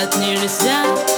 Ħatni risjat